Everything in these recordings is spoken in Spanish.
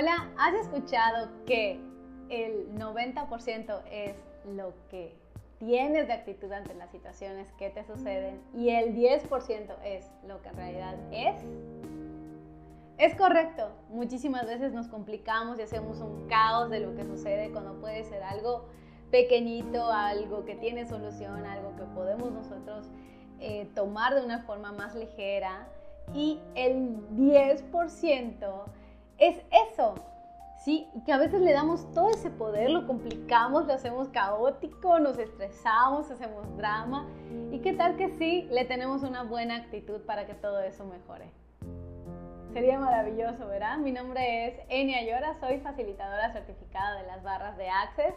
Hola, ¿has escuchado que el 90% es lo que tienes de actitud ante las situaciones que te suceden y el 10% es lo que en realidad es? Es correcto, muchísimas veces nos complicamos y hacemos un caos de lo que sucede cuando puede ser algo pequeñito, algo que tiene solución, algo que podemos nosotros eh, tomar de una forma más ligera y el 10% es eso, ¿sí? Que a veces le damos todo ese poder, lo complicamos, lo hacemos caótico, nos estresamos, hacemos drama. ¿Y qué tal que sí le tenemos una buena actitud para que todo eso mejore? Sería maravilloso, ¿verdad? Mi nombre es Enia Llora, soy facilitadora certificada de las barras de Access.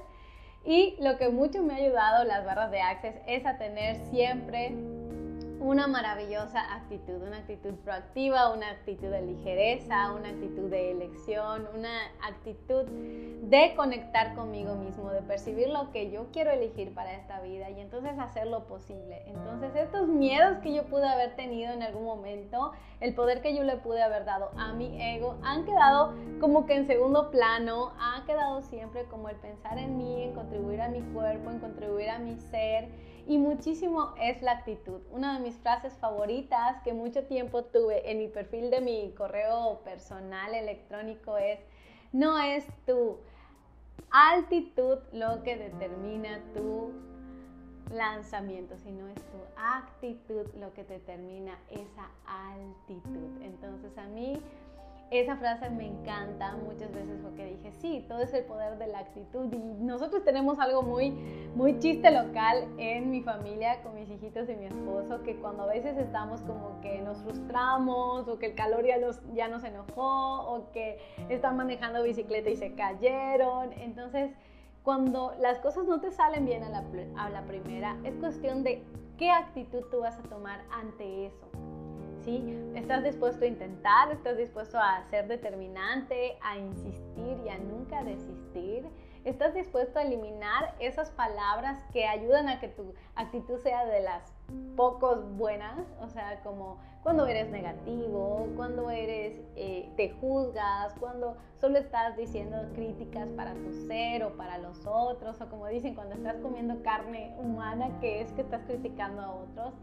Y lo que mucho me ha ayudado las barras de Access es a tener siempre una maravillosa actitud, una actitud proactiva, una actitud de ligereza, una actitud de elección, una actitud de conectar conmigo mismo, de percibir lo que yo quiero elegir para esta vida y entonces hacer lo posible. Entonces estos miedos que yo pude haber tenido en algún momento, el poder que yo le pude haber dado a mi ego, han quedado como que en segundo plano, ha quedado siempre como el pensar en mí, en contribuir a mi cuerpo, en contribuir a mi ser y muchísimo es la actitud. Una de mis frases favoritas que mucho tiempo tuve en mi perfil de mi correo personal electrónico es, no es tu altitud lo que determina tu lanzamiento, sino es tu actitud lo que determina esa altitud. Entonces a mí esa frase me encanta muchas veces porque dije, sí, todo es el poder de la actitud. Y nosotros tenemos algo muy, muy chiste local en mi familia, con mis hijitos y mi esposo, que cuando a veces estamos como que nos frustramos o que el calor ya nos, ya nos enojó o que están manejando bicicleta y se cayeron. Entonces, cuando las cosas no te salen bien a la, a la primera, es cuestión de qué actitud tú vas a tomar ante eso. Estás dispuesto a intentar, estás dispuesto a ser determinante, a insistir y a nunca desistir. Estás dispuesto a eliminar esas palabras que ayudan a que tu actitud sea de las pocos buenas, o sea, como cuando eres negativo, cuando eres, eh, te juzgas, cuando solo estás diciendo críticas para tu ser o para los otros, o como dicen, cuando estás comiendo carne humana, que es que estás criticando a otros.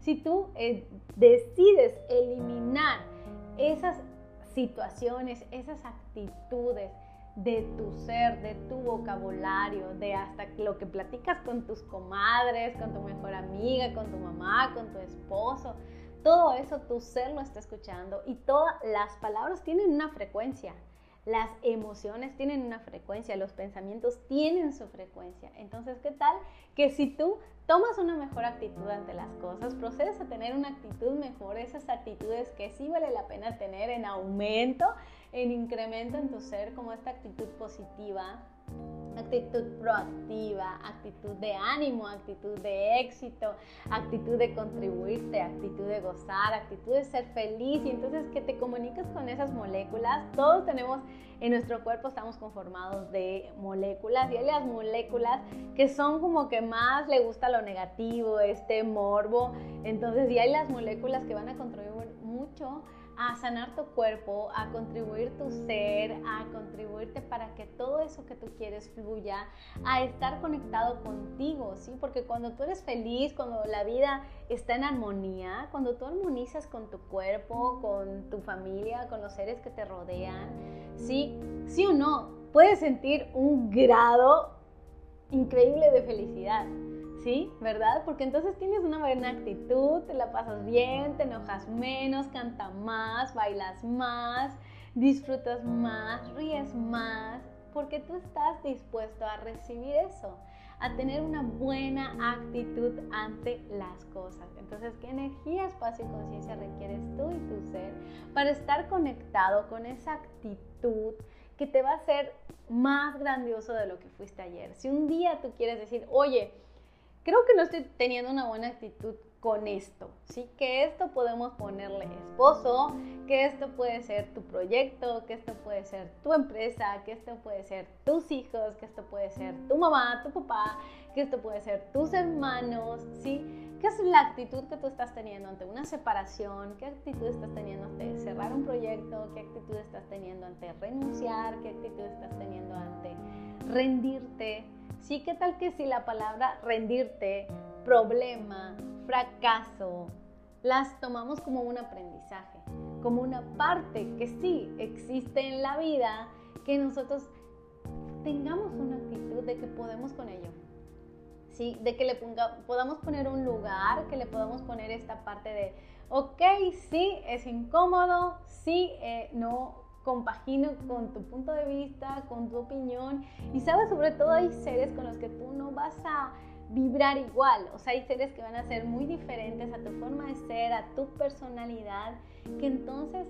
Si tú eh, decides eliminar esas situaciones, esas actitudes de tu ser, de tu vocabulario, de hasta lo que platicas con tus comadres, con tu mejor amiga, con tu mamá, con tu esposo, todo eso tu ser lo está escuchando y todas las palabras tienen una frecuencia. Las emociones tienen una frecuencia, los pensamientos tienen su frecuencia. Entonces, ¿qué tal que si tú tomas una mejor actitud ante las cosas, procedes a tener una actitud mejor, esas actitudes que sí vale la pena tener en aumento, en incremento en tu ser, como esta actitud positiva, actitud proactiva, actitud de ánimo, actitud de éxito, actitud de contribuirte, actitud de gozar, actitud de ser feliz y entonces que te comuniques con esas moléculas. Todos tenemos en nuestro cuerpo, estamos conformados de moléculas y hay las moléculas que son como que más le gusta lo negativo, este morbo, entonces y hay las moléculas que van a contribuir mucho a sanar tu cuerpo, a contribuir tu ser, a contribuirte para que todo eso que tú quieres fluya, a estar conectado contigo, ¿sí? Porque cuando tú eres feliz, cuando la vida está en armonía, cuando tú armonizas con tu cuerpo, con tu familia, con los seres que te rodean, ¿sí? Sí o no, puedes sentir un grado increíble de felicidad. ¿Sí? ¿Verdad? Porque entonces tienes una buena actitud, te la pasas bien, te enojas menos, canta más, bailas más, disfrutas más, ríes más, porque tú estás dispuesto a recibir eso, a tener una buena actitud ante las cosas. Entonces, ¿qué energía, espacio y conciencia requieres tú y tu ser para estar conectado con esa actitud que te va a hacer más grandioso de lo que fuiste ayer? Si un día tú quieres decir, oye, creo que no estoy teniendo una buena actitud con esto, ¿sí? Que esto podemos ponerle esposo, que esto puede ser tu proyecto, que esto puede ser tu empresa, que esto puede ser tus hijos, que esto puede ser tu mamá, tu papá, que esto puede ser tus hermanos, ¿sí? ¿Qué es la actitud que tú estás teniendo ante una separación? ¿Qué actitud estás teniendo ante cerrar un proyecto? ¿Qué actitud estás teniendo ante renunciar? ¿Qué actitud estás teniendo ante rendirte? Sí, ¿qué tal que si la palabra rendirte, problema, fracaso, las tomamos como un aprendizaje, como una parte que sí existe en la vida, que nosotros tengamos una actitud de que podemos con ello? ¿sí? De que le podamos poner un lugar, que le podamos poner esta parte de, ok, sí, es incómodo, sí, eh, no compagino con tu punto de vista, con tu opinión. Y sabes, sobre todo hay seres con los que tú no vas a vibrar igual. O sea, hay seres que van a ser muy diferentes a tu forma de ser, a tu personalidad, que entonces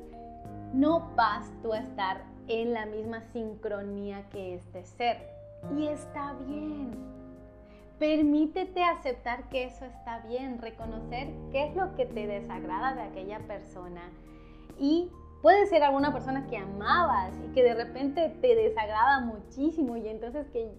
no vas tú a estar en la misma sincronía que este ser. Y está bien. Permítete aceptar que eso está bien, reconocer qué es lo que te desagrada de aquella persona. Y puede ser alguna persona que amabas y que de repente te desagrada muchísimo y entonces que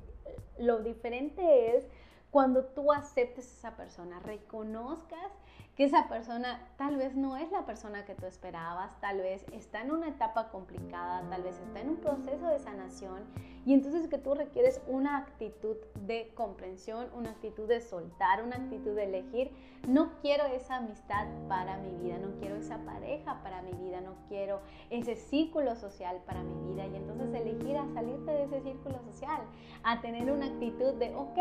lo diferente es cuando tú aceptes a esa persona, reconozcas que esa persona tal vez no es la persona que tú esperabas, tal vez está en una etapa complicada, tal vez está en un proceso de sanación y entonces que tú requieres una actitud de comprensión, una actitud de soltar, una actitud de elegir, no quiero esa amistad para mi vida, no quiero esa pareja para mi vida, no quiero ese círculo social para mi vida y entonces elegir a salirte de ese círculo social, a tener una actitud de, ok,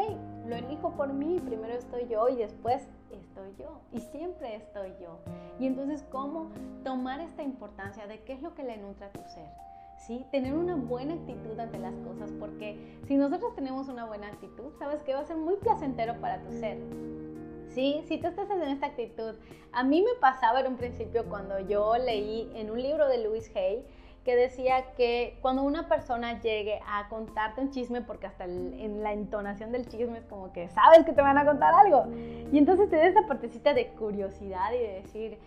lo elijo por mí, primero estoy yo y después estoy yo y siempre estoy yo. Y entonces, ¿cómo tomar esta importancia de qué es lo que le nutre a tu ser? ¿Sí? Tener una buena actitud ante las cosas, porque si nosotros tenemos una buena actitud, sabes que va a ser muy placentero para tu ser. ¿Sí? Si tú estás en esta actitud, a mí me pasaba en un principio cuando yo leí en un libro de Louis Hay, que decía que cuando una persona llegue a contarte un chisme, porque hasta en la entonación del chisme es como que sabes que te van a contar algo, y entonces te da esa partecita de curiosidad y de decir,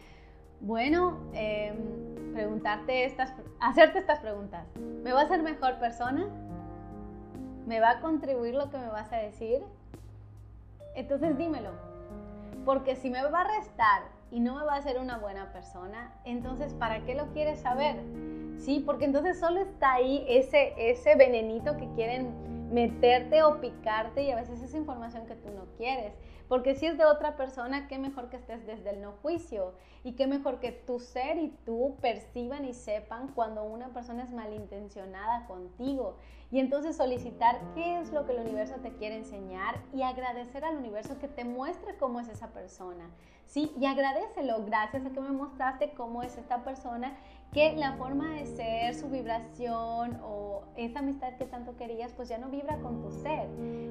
bueno, em, preguntarte estas, hacerte estas preguntas, ¿me va a ser mejor persona? ¿Me va a contribuir lo que me vas a decir? Entonces dímelo, porque si me va a restar y no me va a hacer una buena persona, entonces ¿para qué lo quieres saber? Sí, porque entonces solo está ahí ese, ese venenito que quieren meterte o picarte y a veces es información que tú no quieres. Porque si es de otra persona, qué mejor que estés desde el no juicio y qué mejor que tu ser y tú perciban y sepan cuando una persona es malintencionada contigo. Y entonces solicitar qué es lo que el universo te quiere enseñar y agradecer al universo que te muestre cómo es esa persona. Sí, y agradecelo, gracias a que me mostraste cómo es esta persona que la forma de ser, su vibración o esa amistad que tanto querías, pues ya no vibra con tu ser,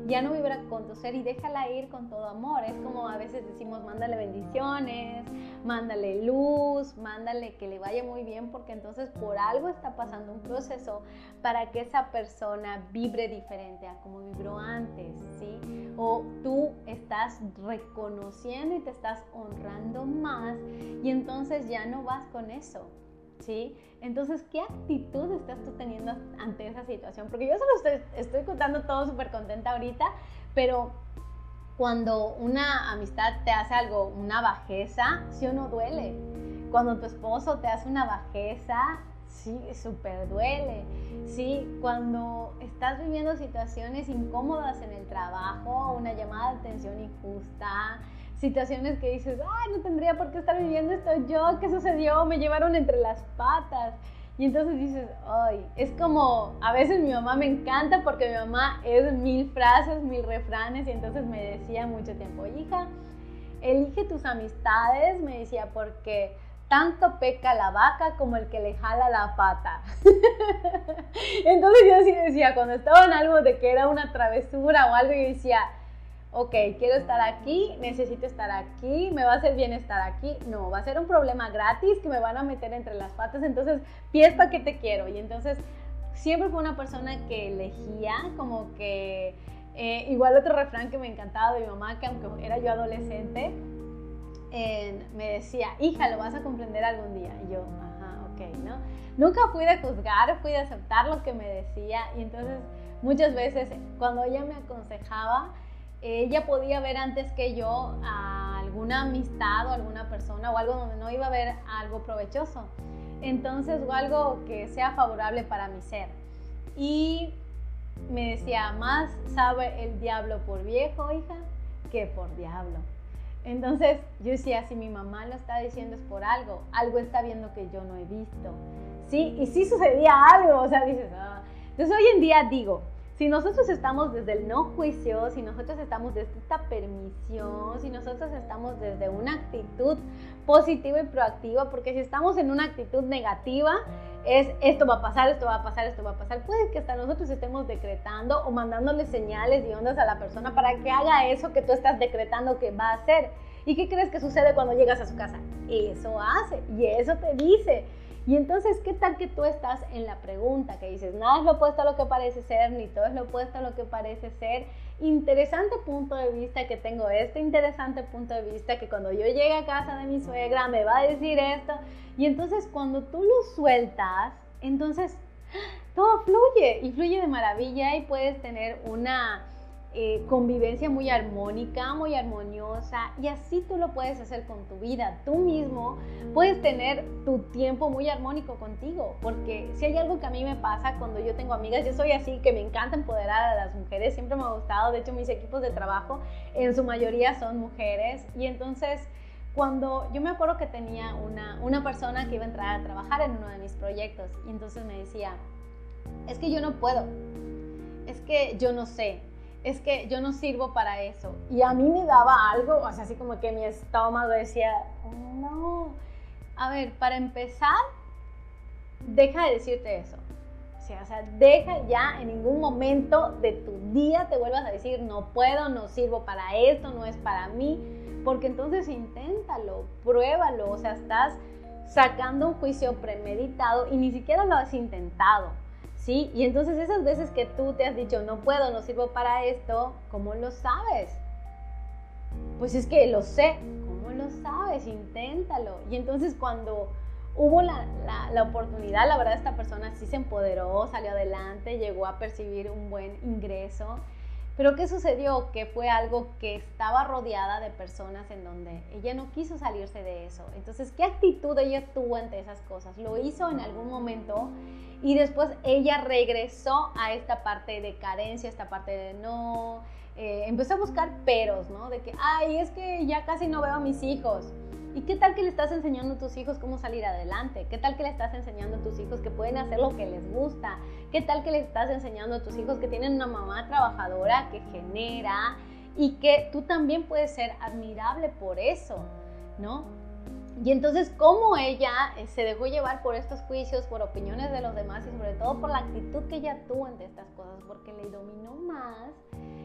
ya no vibra con tu ser y déjala ir con todo amor. Es como a veces decimos, mándale bendiciones, mándale luz, mándale que le vaya muy bien, porque entonces por algo está pasando un proceso para que esa persona vibre diferente a como vibró antes, ¿sí? O tú estás reconociendo y te estás honrando más y entonces ya no vas con eso. ¿Sí? Entonces, ¿qué actitud estás tú teniendo ante esa situación? Porque yo solo estoy, estoy contando todo súper contenta ahorita, pero cuando una amistad te hace algo, una bajeza, sí o no duele. Cuando tu esposo te hace una bajeza, sí, súper duele. Sí, cuando estás viviendo situaciones incómodas en el trabajo, una llamada de atención injusta, situaciones que dices, ay, no tendría por qué estar viviendo esto yo, ¿qué sucedió? Me llevaron entre las patas. Y entonces dices, ay, es como, a veces mi mamá me encanta porque mi mamá es mil frases, mil refranes y entonces me decía mucho tiempo, hija, elige tus amistades, me decía, porque tanto peca la vaca como el que le jala la pata. entonces yo sí decía, cuando estaba en algo de que era una travesura o algo, yo decía, ok, quiero estar aquí, necesito estar aquí, me va a hacer bien estar aquí. No, va a ser un problema gratis que me van a meter entre las patas, entonces, pies para que te quiero. Y entonces, siempre fue una persona que elegía como que, eh, igual otro refrán que me encantaba de mi mamá, que aunque era yo adolescente, me decía, hija, lo vas a comprender algún día. Y yo, ajá, ok, ¿no? Nunca fui de juzgar, fui de aceptar lo que me decía y entonces muchas veces cuando ella me aconsejaba, ella podía ver antes que yo a alguna amistad o alguna persona o algo donde no iba a ver algo provechoso. Entonces, o algo que sea favorable para mi ser. Y me decía, más sabe el diablo por viejo, hija, que por diablo. Entonces yo decía, si mi mamá lo está diciendo es por algo, algo está viendo que yo no he visto. Sí, y sí sucedía algo, o sea, dices, ah. Entonces hoy en día digo, si nosotros estamos desde el no juicio, si nosotros estamos desde esta permisión, si nosotros estamos desde una actitud positiva y proactiva, porque si estamos en una actitud negativa, es esto va a pasar, esto va a pasar, esto va a pasar. Puede que hasta nosotros estemos decretando o mandándole señales y ondas a la persona para que haga eso que tú estás decretando que va a hacer. ¿Y qué crees que sucede cuando llegas a su casa? Eso hace y eso te dice. Y entonces, ¿qué tal que tú estás en la pregunta que dices, nada es lo opuesto a lo que parece ser, ni todo es lo opuesto a lo que parece ser? Interesante punto de vista que tengo este interesante punto de vista que cuando yo llegue a casa de mi suegra me va a decir esto. Y entonces cuando tú lo sueltas, entonces todo fluye y fluye de maravilla y puedes tener una eh, convivencia muy armónica, muy armoniosa y así tú lo puedes hacer con tu vida. Tú mismo puedes tener tu tiempo muy armónico contigo, porque si hay algo que a mí me pasa cuando yo tengo amigas, yo soy así, que me encanta empoderar a las mujeres, siempre me ha gustado, de hecho mis equipos de trabajo en su mayoría son mujeres y entonces cuando yo me acuerdo que tenía una, una persona que iba a entrar a trabajar en uno de mis proyectos y entonces me decía, es que yo no puedo, es que yo no sé, es que yo no sirvo para eso. Y a mí me daba algo, o sea, así como que mi estómago decía, no. A ver, para empezar, deja de decirte eso. O sea, deja ya en ningún momento de tu día te vuelvas a decir, no puedo, no sirvo para esto, no es para mí, porque entonces inténtalo, pruébalo, o sea, estás sacando un juicio premeditado y ni siquiera lo has intentado. ¿Sí? Y entonces esas veces que tú te has dicho, no puedo, no sirvo para esto, ¿cómo lo sabes? Pues es que lo sé, ¿cómo lo sabes? Inténtalo. Y entonces cuando hubo la, la, oportunidad, la verdad esta persona sí se empoderó, salió adelante, llegó a percibir un buen ingreso pero ¿qué sucedió? Que fue algo que estaba rodeada de personas en donde ella no quiso salirse de eso. Entonces, ¿qué actitud ella tuvo ante esas cosas? Lo hizo en algún momento y después ella regresó a esta parte de carencia, esta parte de no, eh, empezó a buscar peros, ¿no? De que, ay, es que ya casi no veo a mis hijos. ¿Y qué tal que le estás enseñando a tus hijos cómo salir adelante? ¿Qué tal que le estás enseñando a tus hijos que pueden hacer lo que les gusta? ¿Qué tal que le estás enseñando a tus hijos que tienen una mamá trabajadora que genera y que tú también puedes ser admirable por eso, ¿no? Y entonces, ¿cómo ella eh, se dejó llevar por estos juicios, por opiniones de los demás y sobre todo por la actitud que ella tuvo ante estas cosas? Porque le dominó más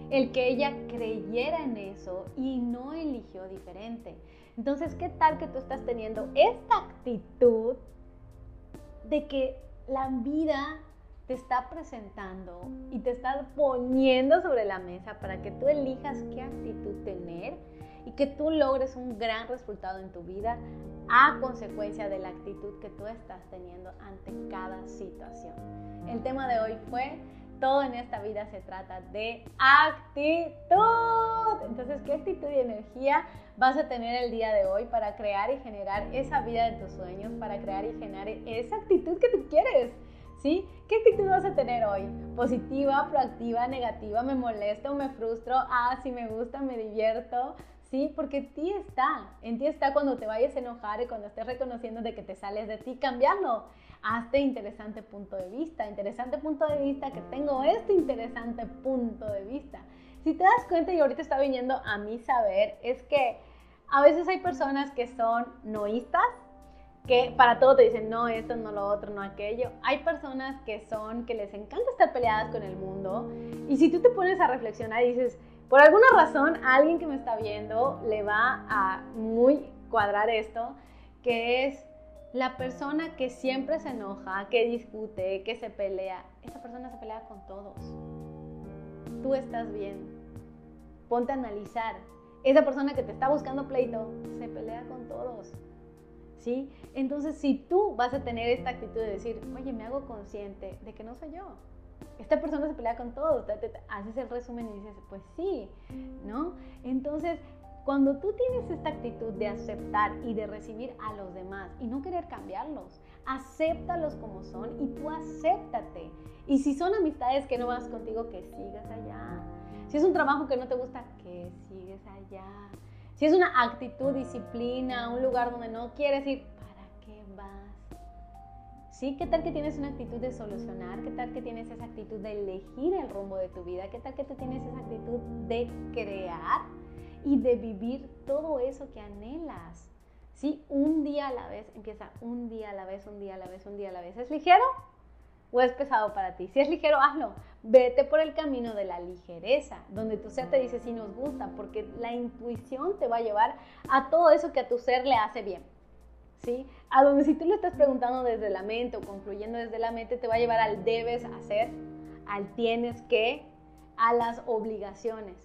el que ella creyera en eso y no eligió diferente. Entonces, ¿qué tal que tú estás teniendo esta actitud de que la vida te está presentando y te está poniendo sobre la mesa para que tú elijas qué actitud tener y que tú logres un gran resultado en tu vida a consecuencia de la actitud que tú estás teniendo ante cada situación. El tema de hoy fue todo en esta vida se trata de actitud. Entonces, ¿qué actitud y energía vas a tener el día de hoy para crear y generar esa vida de tus sueños, para crear y generar esa actitud que tú quieres? ¿Sí? ¿Qué actitud vas a tener hoy? ¿Positiva, proactiva, negativa? ¿Me molesto, me frustro? Ah, si me gusta, me divierto. ¿Sí? Porque ti está, en ti está cuando te vayas a enojar y cuando estés reconociendo de que te sales de ti, cambiarlo hazte interesante punto de vista, interesante punto de vista, que tengo este interesante punto de vista. Si te das cuenta, y ahorita está viniendo a mí saber, es que a veces hay personas que son noístas, que para todo te dicen no esto, no lo otro, no aquello. Hay personas que son, que les encanta estar peleadas con el mundo. Y si tú te pones a reflexionar y dices, por alguna razón alguien que me está viendo le va a muy cuadrar esto, que es la persona que siempre se enoja, que discute, que se pelea, esa persona se pelea con todos. Tú estás bien. Ponte a analizar. Esa persona que te está buscando pleito se pelea con todos. ¿Sí? Entonces, si tú vas a tener esta actitud de decir, oye, me hago consciente de que no soy yo, esta persona se pelea con todo, haces el resumen y dices, pues sí, ¿no? Entonces, cuando tú tienes esta actitud de aceptar y de recibir a los demás y no querer cambiarlos, acéptalos como son y tú acéptate. Y si son amistades que no vas contigo, que sigas allá. Si es un trabajo que no te gusta, que sigues allá. Si es una actitud, disciplina, un lugar donde no quieres ir, ¿para qué vas? ¿Sí? ¿Qué tal que tienes una actitud de solucionar? ¿Qué tal que tienes esa actitud de elegir el rumbo de tu vida? ¿Qué tal que tú tienes esa actitud de crear y de vivir todo eso que anhelas? ¿Sí? Un día a la vez, empieza un día a la vez, un día a la vez, un día a la vez. ¿Es ligero? ¿O es pesado para ti? Si es ligero, hazlo. Vete por el camino de la ligereza, donde tu ser te dice si nos gusta, porque la intuición te va a llevar a todo eso que a tu ser le hace bien. ¿Sí? A donde si tú lo estás preguntando desde la mente o concluyendo desde la mente, te va a llevar al debes hacer, al tienes que, a las obligaciones.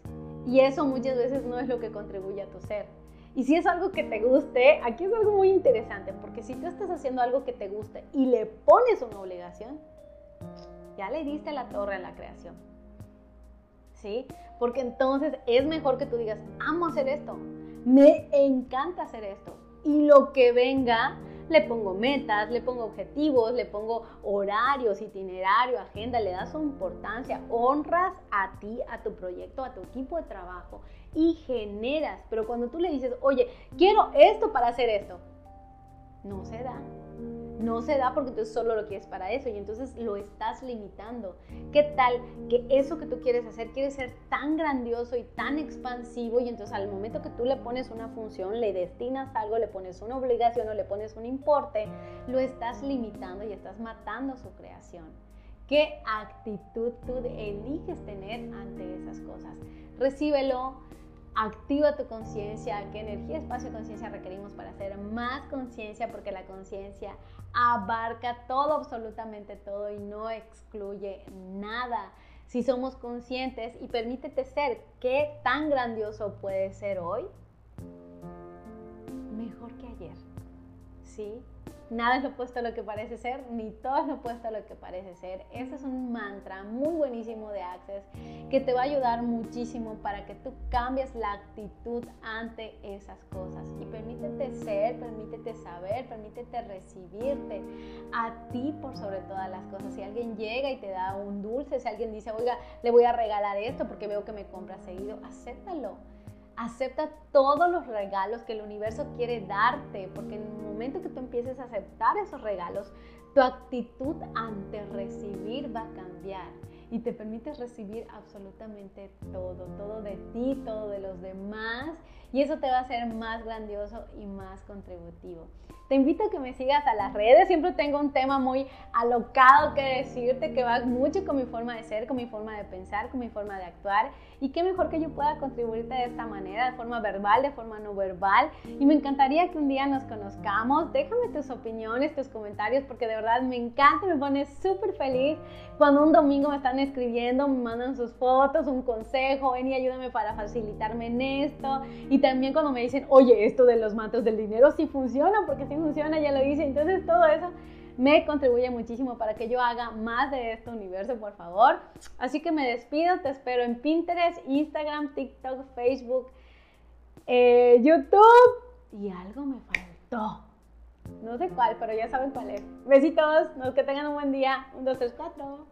Y eso muchas veces no es lo que contribuye a tu ser. Y si es algo que te guste, aquí es algo muy interesante, porque si tú estás haciendo algo que te guste y le pones una obligación, ya le diste la torre a la creación. ¿Sí? Porque entonces es mejor que tú digas, amo hacer esto, me encanta hacer esto. Y lo que venga, le pongo metas, le pongo objetivos, le pongo horarios, itinerario, agenda, le das su importancia, honras a ti, a tu proyecto, a tu equipo de trabajo y generas. Pero cuando tú le dices, oye, quiero esto para hacer esto, no se da no se da porque tú solo lo quieres para eso y entonces lo estás limitando. ¿Qué tal que eso que tú quieres hacer quiere ser tan grandioso y tan expansivo y entonces al momento que tú le pones una función, le destinas algo, le pones una obligación o le pones un importe, lo estás limitando y estás matando su creación? ¿Qué actitud tú eliges tener ante esas cosas? Recíbelo activa tu conciencia, qué energía, espacio y conciencia requerimos para hacer más conciencia, porque la conciencia abarca todo, absolutamente todo y no excluye nada. Si somos conscientes y permítete ser, ¿qué tan grandioso puede ser hoy? Mejor que ayer. ¿Sí? Nada es lo opuesto a lo que parece ser, ni todo es lo opuesto a lo que parece ser. Ese es un mantra muy buenísimo de Access que te va a ayudar muchísimo para que tú cambies la actitud ante esas cosas. Y permítete ser, permítete saber, permítete recibirte a ti por sobre todas las cosas. Si alguien llega y te da un dulce, si alguien dice, oiga, le voy a regalar esto porque veo que me compra seguido, acéptalo Acepta todos los regalos que el universo quiere darte, porque en el momento que tú empieces a aceptar esos regalos, tu actitud ante recibir va a cambiar y te permites recibir absolutamente todo, todo de ti, todo de los demás y eso te va a hacer más grandioso y más contributivo. Te invito a que me sigas a las redes, siempre tengo un tema muy alocado que decirte que va mucho con mi forma de ser, con mi forma de pensar, con mi forma de actuar. Y qué mejor que yo pueda contribuirte de esta manera, de forma verbal, de forma no verbal. Y me encantaría que un día nos conozcamos, déjame tus opiniones, tus comentarios porque de verdad me encanta, me pone súper feliz cuando un domingo me están escribiendo, me mandan sus fotos, un consejo, ven y ayúdame para facilitarme en esto. Y también cuando me dicen, oye, esto de los mantos del dinero sí funciona, porque sí funciona, ya lo hice. Entonces todo eso me contribuye muchísimo para que yo haga más de este universo, por favor. Así que me despido, te espero en Pinterest, Instagram, TikTok, Facebook, eh, YouTube y algo me faltó. No sé cuál, pero ya saben cuál es. Besitos, que tengan un buen día. Un, dos, tres, cuatro.